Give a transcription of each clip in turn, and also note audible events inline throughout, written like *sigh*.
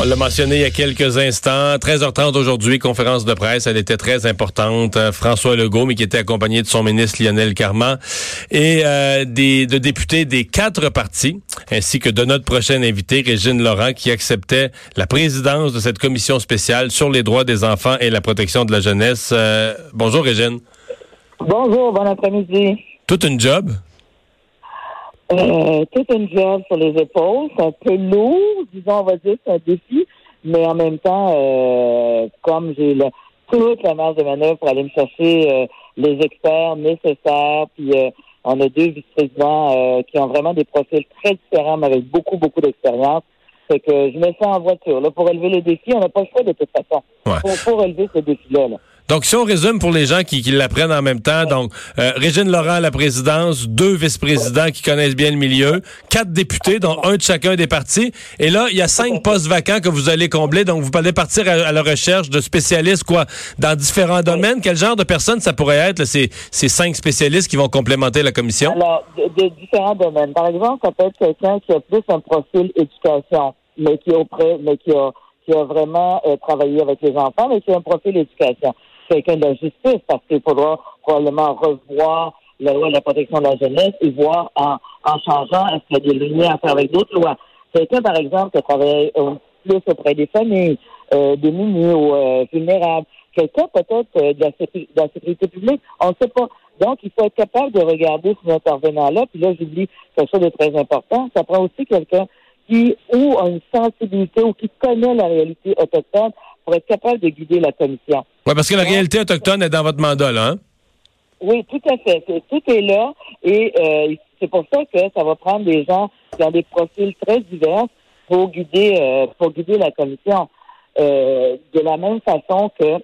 On l'a mentionné il y a quelques instants. 13h30 aujourd'hui, conférence de presse. Elle était très importante. Euh, François Legault, mais qui était accompagné de son ministre Lionel Carman et euh, des, de députés des quatre partis, ainsi que de notre prochaine invitée, Régine Laurent, qui acceptait la présidence de cette commission spéciale sur les droits des enfants et la protection de la jeunesse. Euh, bonjour, Régine. Bonjour, bon après-midi. Toute une job? Euh, tout un job sur les épaules. C'est un peu lourd, disons, on va dire, c'est un défi. Mais en même temps, euh, comme j'ai le, toute la marge de manœuvre pour aller me chercher euh, les experts nécessaires, puis euh, on a deux vice-présidents qui ont vraiment des profils très différents, mais avec beaucoup, beaucoup d'expérience. C'est que je me sens en voiture. Là, pour relever le défi, on n'a pas le choix de toute façon. Ouais. Pour, relever ce défi-là. là donc, si on résume pour les gens qui, qui l'apprennent en même temps, donc euh, Régine Laurent à la présidence, deux vice-présidents qui connaissent bien le milieu, quatre députés, dont un de chacun des partis. Et là, il y a cinq postes vacants que vous allez combler. Donc, vous allez partir à, la recherche de spécialistes, quoi, dans différents domaines. Quel genre de personnes ça pourrait être, ces, ces cinq spécialistes qui vont complémenter la commission? Alors, de, différents domaines. Par exemple, ça peut être quelqu'un qui a plus un profil éducation, mais qui auprès, mais qui a, qui a vraiment euh, travaillé avec les enfants, mais qui a un profil éducation quelqu'un de la justice parce qu'il faudra probablement revoir la loi de la protection de la jeunesse et voir en, en changeant est-ce qu'il y a des liens à faire avec d'autres lois. Quelqu'un, par exemple, qui travaille plus auprès des familles, euh, des démunies ou euh, vulnérables. Quelqu'un peut-être euh, de, la sécurité publique, on ne sait pas. Donc, il faut être capable de regarder ce intervenant-là. Puis là, j'oublie quelque chose de très important. Ça prend aussi quelqu'un qui ou a une sensibilité ou qui connaît la réalité autochtone pour être capable de guider la commission. Oui, parce que la réalité autochtone est dans votre mandat, là, hein? Oui, tout à fait. Tout est là et euh, c'est pour ça que ça va prendre des gens qui ont des profils très divers pour guider euh, pour guider la commission. Euh, de la même façon que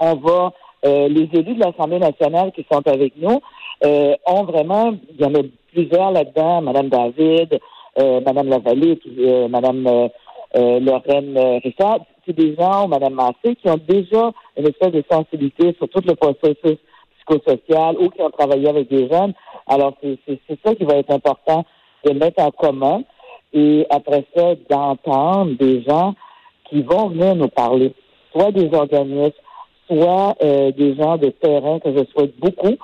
on va les élus de l'Assemblée nationale qui sont avec nous ont vraiment il y en a plusieurs là-dedans, Madame David, Madame Lavallée, Madame Lorraine Richard, c'est des gens, Mme Massé, qui ont déjà une espèce de sensibilité sur tout le processus psychosocial ou qui ont travaillé avec des jeunes. Alors, c'est ça qui va être important de mettre en commun et après ça, d'entendre des gens qui vont venir nous parler, soit des organismes, soit euh, des gens de terrain que je souhaite beaucoup,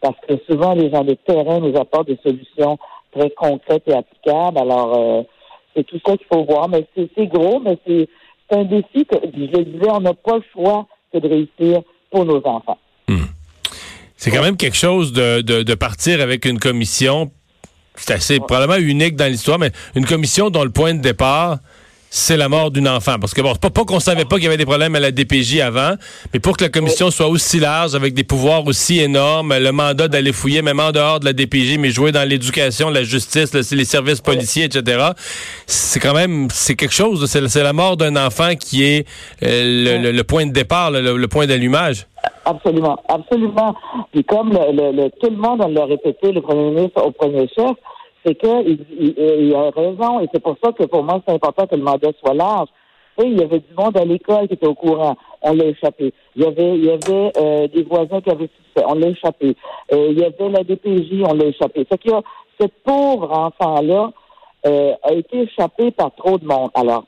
parce que souvent les gens de terrain nous apportent des solutions très concrètes et applicables. Alors, euh, c'est tout ça qu'il faut voir, mais c'est gros, mais c'est un défi que, je disais, on n'a pas le choix que de réussir pour nos enfants. Hmm. C'est quand même quelque chose de, de, partir avec une commission, c'est assez probablement unique dans l'histoire, mais une commission dont le point de départ, c'est la mort d'une enfant. Parce que bon, c'est pas, pas qu'on savait pas qu'il y avait des problèmes à la DPJ avant, mais pour que la commission soit aussi large, avec des pouvoirs aussi énormes, le mandat d'aller fouiller, même en dehors de la DPJ, mais jouer dans l'éducation, la justice, les services policiers, etc. C'est quand même, c'est quelque chose. C'est la mort d'un enfant qui est euh, le, point de départ, le, point d'allumage. Absolument, absolument. Puis comme le, tout le monde l'a répété, le premier ministre au premier chef, c'est qu'il il, a raison et c'est pour ça que pour moi, c'est important que le mandat soit large. Il y avait du monde à l'école qui était au courant. On l'a échappé. Il y avait, il y avait euh, des voisins qui avaient succès. On l'a échappé. Euh, il y avait la DPJ. On l'a échappé. C'est que ce pauvre enfant-là euh, a été échappé par trop de monde. Alors,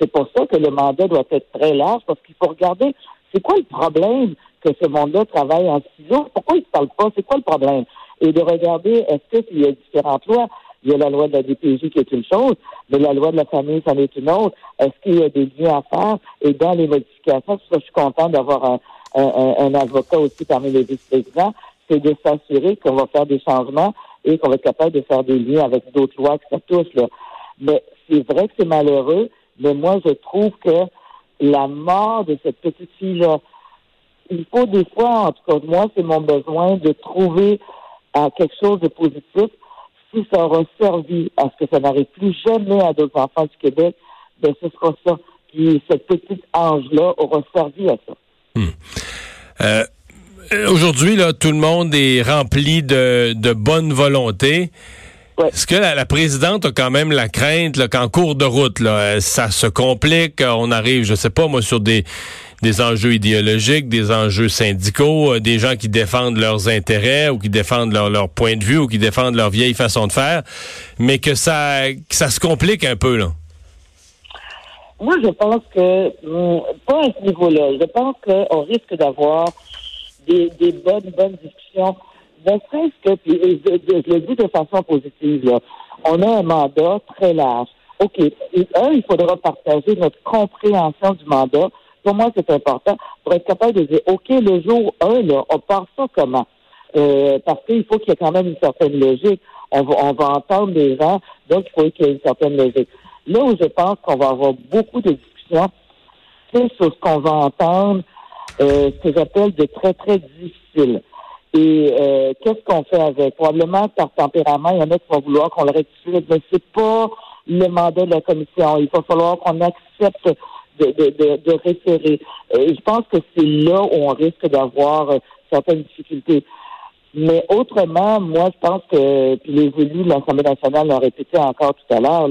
c'est pour ça que le mandat doit être très large parce qu'il faut regarder c'est quoi le problème que ce monde-là travaille en silo? Pourquoi ils ne parlent pas? C'est quoi le problème? Et de regarder est-ce qu'il y a différentes lois. Il y a la loi de la DPJ qui est une chose, mais la loi de la famille, c'en est une autre. Est-ce qu'il y a des liens à faire? Et dans les modifications, je suis content d'avoir un, un, avocat aussi parmi les vice-présidents, c'est de s'assurer qu'on va faire des changements et qu'on va être capable de faire des liens avec d'autres lois que ça touche. Là. Mais c'est vrai que c'est malheureux, mais moi, je trouve que la mort de cette petite fille-là, il faut des fois, en tout cas, moi, c'est mon besoin de trouver à quelque chose de positif, si ça aura servi à ce que ça n'arrive plus jamais à d'autres enfants du Québec, ben ce sera ça. Puis cette petite ange-là aura servi à ça. Hmm. Euh, aujourd'hui, là, tout le monde est rempli de, de bonne volonté. Est-ce que la, présidente a quand même la crainte qu'en cours de route, là, ça se complique, on arrive, je sais pas moi, sur des, des enjeux idéologiques, des enjeux syndicaux, euh, des gens qui défendent leurs intérêts ou qui défendent leur, leur point de vue ou qui défendent leur vieille façon de faire, mais que ça, que ça se complique un peu, là? Moi, je pense que, hum, pas à ce niveau-là, je pense qu'on risque d'avoir des, des bonnes, bonnes discussions ne serait-ce que, je, le dis de façon positive, là, on a un mandat très large. OK. un, il faudra partager notre compréhension du mandat. Pour moi, c'est important pour être capable de dire, OK, le jour 1, là, on part ça comment? Euh, parce qu'il faut qu'il y ait quand même une certaine logique. On va, on va entendre des gens, donc il faut qu'il y ait une certaine logique. Là où je pense qu'on va avoir beaucoup de discussions, c'est sur ce qu'on va entendre, euh, ce que j'appelle de très, très difficile. Et euh, qu'est-ce qu'on fait avec? Probablement par tempérament, il y en a qui vont vouloir qu'on le rectifie, mais c'est pas le mandat de la commission. Il va falloir qu'on accepte de, référer. Euh, je pense que c'est là où on risque d'avoir euh, certaines difficultés. Mais autrement, moi, je pense que puis les élus de l'Assemblée nationale l'ont répété encore tout à l'heure,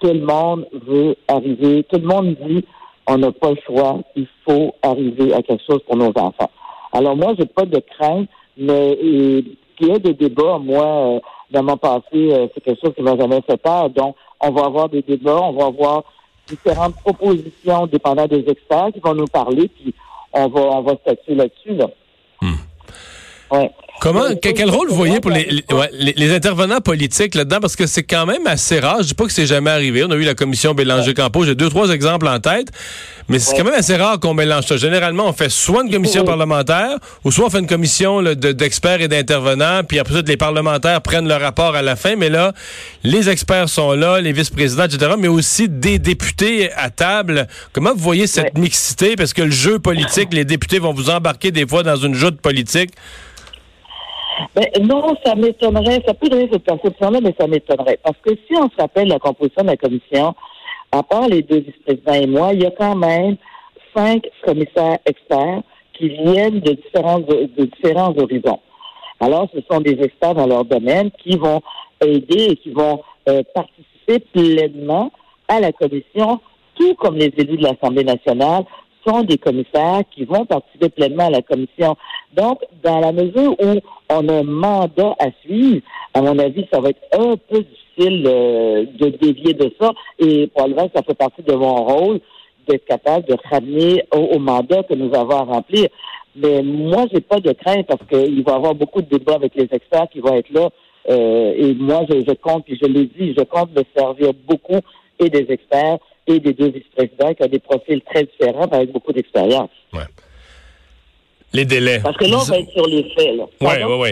tout le monde veut arriver, tout le monde dit on n'a pas le choix, il faut arriver à quelque chose pour nos enfants. Alors moi, j'ai pas de crainte mais il y a des débats, moi, euh, dans mon passé, euh, c'est quelque chose qui m'a jamais fait peur. Donc, on va avoir des débats, on va avoir différentes propositions dépendant des experts qui vont nous parler, puis on va on va statuer là-dessus. Là. Hmm. Ouais. Comment, quel, rôle vous voyez pour les, les, intervenants politiques là-dedans? Parce que c'est quand même assez rare. Je dis pas que c'est jamais arrivé. On a eu la commission Bélanger-Campo. J'ai deux, trois exemples en tête. Mais c'est quand même assez rare qu'on mélange ça. Généralement, on fait soit une commission parlementaire ou soit on fait une commission d'experts et d'intervenants. Puis après ça, les parlementaires prennent leur rapport à la fin. Mais là, les experts sont là, les vice-présidents, etc. Mais aussi des députés à table. Comment vous voyez cette mixité? Parce que le jeu politique, les députés vont vous embarquer des fois dans une joute politique. Ben, non, ça m'étonnerait. Ça peut donner cette perception-là, mais ça m'étonnerait. Parce que si on se rappelle la composition de la commission, à part les deux vice-présidents et moi, il y a quand même cinq commissaires experts qui viennent de différents, de, différents horizons. Alors, ce sont des experts dans leur domaine qui vont aider et qui vont euh, participer pleinement à la commission, tout comme les élus de l'Assemblée nationale des commissaires qui vont participer pleinement à la commission. Donc, dans la mesure où on a un mandat à suivre, à mon avis, ça va être un peu difficile euh, de dévier de ça. Et probablement, ça fait partie de mon rôle d'être capable de ramener au, mandat que nous avons à remplir. Mais moi, j'ai pas de crainte parce qu'il va y avoir beaucoup de débats avec les experts qui vont être là. Euh, et moi, je, je compte, puis je l'ai dit, je compte me servir beaucoup et des experts et des deux vice-présidents qui ont des profils très différents avec beaucoup d'expérience. Ouais. Les délais. Parce que là, on va être sur les faits. Oui, oui, oui.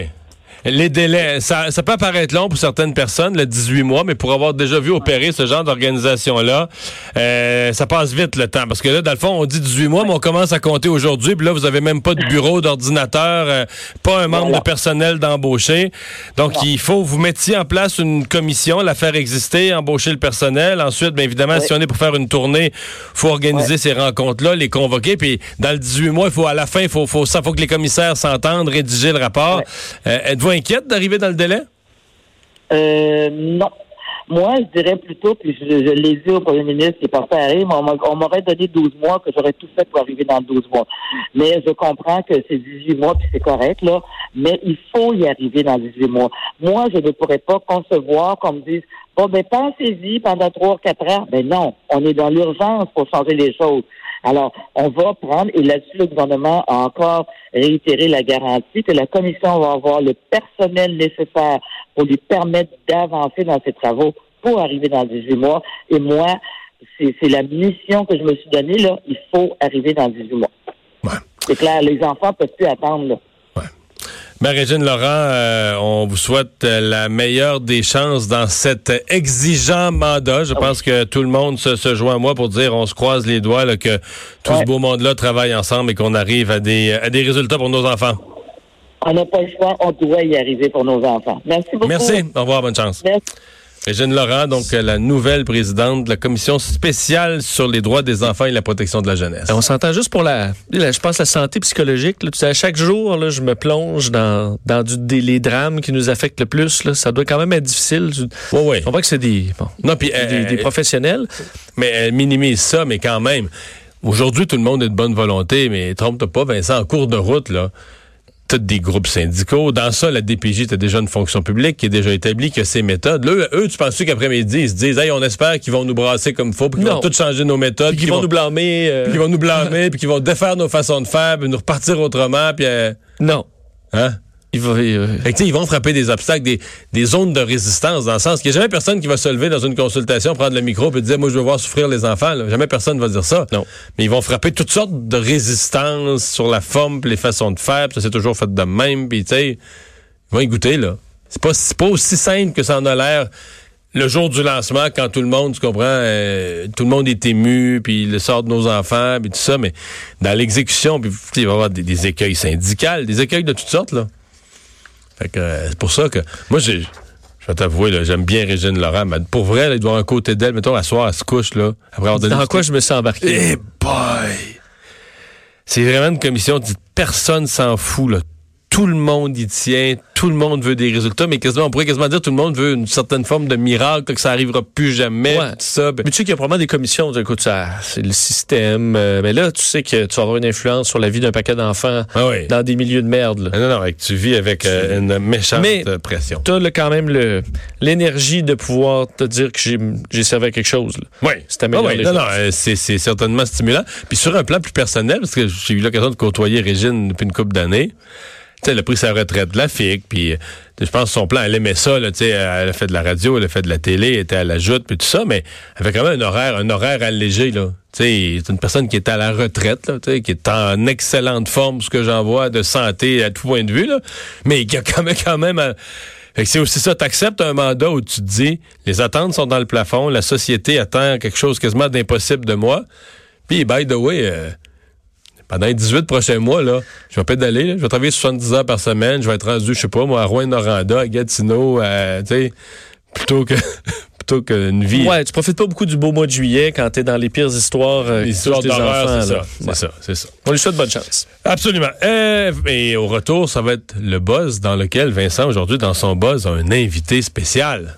Les délais, ça, ça peut apparaître long pour certaines personnes, le 18 mois, mais pour avoir déjà vu opérer ce genre d'organisation-là, euh, ça passe vite le temps. Parce que là, dans le fond, on dit 18 mois, mais on commence à compter aujourd'hui. Puis là, vous avez même pas de bureau, d'ordinateur, euh, pas un membre de personnel d'embaucher. Donc, il faut vous mettiez en place une commission, la faire exister, embaucher le personnel. Ensuite, bien évidemment, si on est pour faire une tournée, faut organiser ces rencontres-là, les convoquer. Puis dans le 18 mois, il faut à la fin, il faut, faut, ça, faut que les commissaires s'entendent, rédiger le rapport. Euh, êtes-vous inquiète d'arriver dans le délai? Euh, non. Moi, je dirais plutôt, puis je, l'ai vu au premier ministre qui est parti à on m'aurait donné 12 mois, que j'aurais tout fait pour arriver dans 12 mois. Mais je comprends que c'est 18 mois, puis c'est correct, là, mais il faut y arriver dans 18 mois. Moi, je ne pourrais pas concevoir qu'on me dise, bon, ben, pensez-y pendant 3 ou 4 ans. Ben non, on est dans l'urgence pour changer les choses. Alors, on va prendre, et là-dessus, le gouvernement a encore réitéré la garantie que la commission va avoir le personnel nécessaire pour lui permettre d'avancer dans ses travaux pour arriver dans 18 mois. Et moi, c'est la mission que je me suis donnée, là. Il faut arriver dans 18 mois. C'est clair, les enfants peuvent plus attendre, là. Marie-Jeanne Laurent, euh, on vous souhaite euh, la meilleure des chances dans cet exigeant mandat. Je pense que tout le monde se, joint à moi pour dire on se croise les doigts que tout ce beau monde-là travaille ensemble et qu'on arrive à des, à des résultats pour nos enfants. On n'a pas le choix, on doit y arriver pour nos enfants. Merci beaucoup. Merci. Au revoir, bonne chance. Merci. Régine Laurent, donc euh, la nouvelle présidente de la commission spéciale sur les droits des enfants et la protection de la jeunesse. On s'entend juste pour la, je pense, la santé psychologique. Là. Tu sais, à chaque jour, là, je me plonge dans, dans du, des, les drames qui nous affectent le plus. Là. Ça doit quand même être difficile. Oui, oui. On voit que c'est des, bon, non, des, euh, des professionnels. Mais elle minimise ça, mais quand même. Aujourd'hui, tout le monde est de bonne volonté, mais trompe-toi pas, Vincent, en cours de route, là, t'as des groupes syndicaux. Dans ça, la DPJ, t'as déjà une fonction publique qui est déjà établie, qui a ses méthodes. Là, eux, tu penses qu'après-midi, ils se disent, hey, on espère qu'ils vont nous brasser comme faut, puis qu'ils vont tout changer nos méthodes. Puis qu'ils vont, nous blâmer. Euh... Puis qu'ils vont nous blâmer, *laughs* puis qu'ils vont défaire nos façons de faire, puis nous repartir autrement, puis... Euh... Non. Hein? Euh... fait que, ils vont frapper des obstacles, des, des, zones de résistance, dans le sens qu'il n'y a jamais personne qui va se lever dans une consultation, prendre le micro et dire Moi, je veux voir souffrir les enfants. Là. Jamais personne va dire ça. Non. Mais ils vont frapper toutes sortes de résistances sur la forme les façons de faire. Ça, c'est toujours fait de même. Puis, tu sais, ils vont y goûter, là. C'est pas, pas aussi simple que ça en a l'air le jour du lancement, quand tout le monde, tu comprends, euh, tout le monde est ému, puis le sort de nos enfants, puis tout ça, mais dans l'exécution, puis il va y avoir des, des écueils syndicales, des écueils de toutes sortes, là. Fait que euh, c'est pour ça que moi j'ai je vais t'avouer, j'aime bien Régine Laurent, mais pour vrai, il doit un côté d'elle. Mettons, la soir, elle se couche, là. Après avoir donné Dans quoi je me sens embarqué? Eh boy! C'est vraiment une commission, dit, personne s'en fout, là. Tout le monde y tient, tout le monde veut des résultats, mais quasiment, on pourrait quasiment dire tout le monde veut une certaine forme de miracle, que ça arrivera plus jamais, Ouais. tout ça. Mais tu sais qu'il y a probablement des commissions. Écoute, ça, c'est le système. euh, mais là, tu sais que tu vas avoir une influence sur la vie d'un paquet d'enfants ah oui. dans des milieux de merde. là. Ah Non, non, avec, tu vis avec euh, une méchante Mais- pression. Tu as quand même le- l'énergie de pouvoir te dire que j'ai j'ai servi à quelque chose. là. Oui. C'est amélioré Ah oui, non, non, euh, c'est, c'est certainement stimulant. Puis sur un plan plus personnel, parce que j'ai eu l'occasion de côtoyer Régine depuis une couple d'années. Tu elle a pris sa retraite de la FIC, puis euh, je pense que son plan, elle aimait ça, là, tu elle a fait de la radio, elle a fait de la télé, elle était à la joute, puis tout ça, mais elle avait quand même un horaire, un horaire allégé, là. Tu c'est une personne qui est à la retraite, là, tu qui est en excellente forme, ce que j'en vois, de santé à tout point de vue, là, mais qui a quand même, quand même, c'est aussi ça, t'acceptes un mandat où tu te dis, les attentes sont dans le plafond, la société attend quelque chose quasiment d'impossible de moi. Puis, by the way, euh, pendant les 18 prochains mois, là, je vais pédaler, là, je vais travailler 70 heures par semaine, je vais être rendu, je sais pas, moi, à Rouen-Noranda, à Gatineau, à, tu sais, plutôt que, *laughs* plutôt qu'une vie. Ouais, tu profites pas beaucoup du beau mois de juillet quand t'es dans les pires histoires, euh, Les histoires des enfants. c'est ça, Ouais. ça, c'est ça. On lui souhaite bonne chance. Absolument. Euh, et au retour, ça va être le buzz dans lequel Vincent, aujourd'hui, dans son buzz, a un invité spécial.